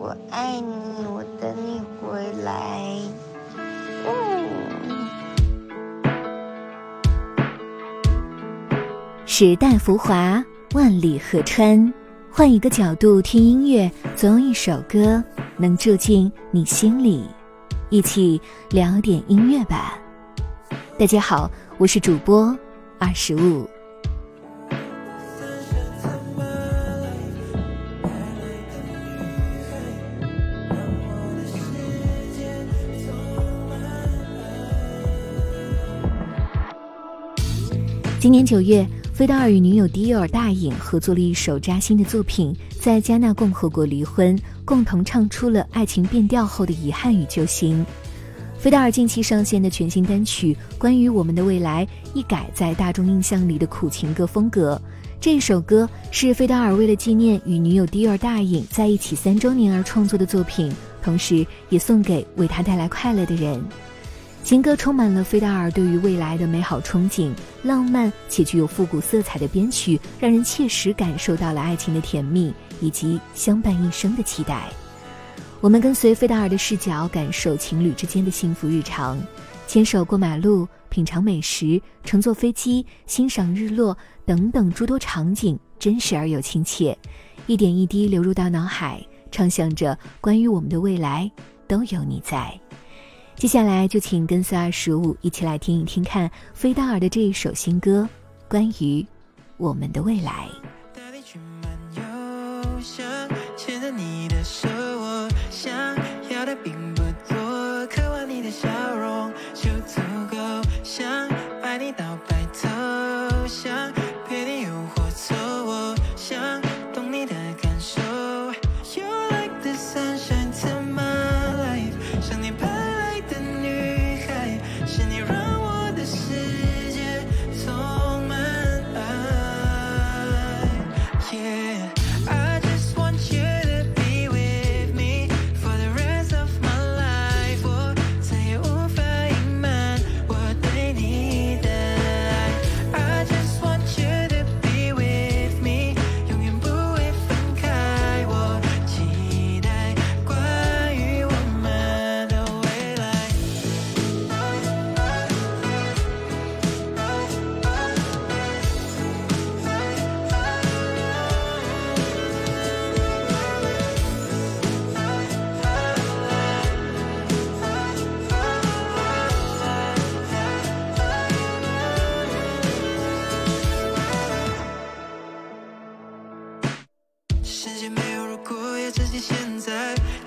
我爱你，我等你回来。嗯。时代浮华，万里河川，换一个角度听音乐，总有一首歌能住进你心里。一起聊点音乐吧。大家好，我是主播二十五。今年九月，费达尔与女友迪尔大隐合作了一首扎心的作品，在加纳共和国离婚，共同唱出了爱情变调后的遗憾与揪心。费达尔近期上线的全新单曲《关于我们的未来》，一改在大众印象里的苦情歌风格。这首歌是费达尔为了纪念与女友迪尔大隐在一起三周年而创作的作品，同时也送给为他带来快乐的人。情歌充满了费达尔对于未来的美好憧憬，浪漫且具有复古色彩的编曲，让人切实感受到了爱情的甜蜜以及相伴一生的期待。我们跟随费达尔的视角，感受情侣之间的幸福日常，牵手过马路，品尝美食，乘坐飞机，欣赏日落等等诸多场景，真实而又亲切，一点一滴流入到脑海，畅想着关于我们的未来都有你在。接下来就请跟随二十五一起来听一听看菲达尔的这一首新歌，关于我们的未来。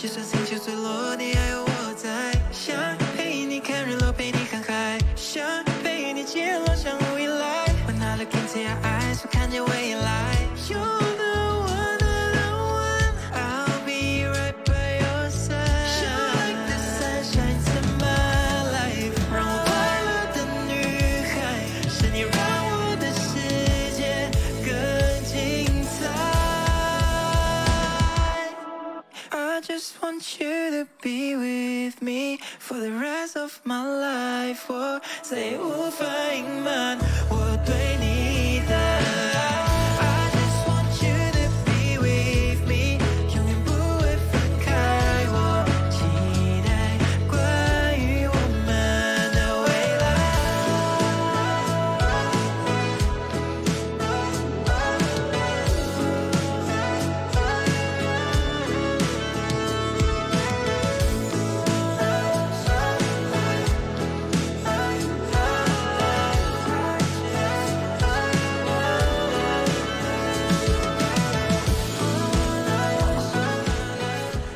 就算星星坠落，你还有我在。想陪你看日落，陪你看海。想陪你见浪，想未来。When I look into your eyes，我看见未来。be with me for the rest of my life. Oh, say, oh, fine man.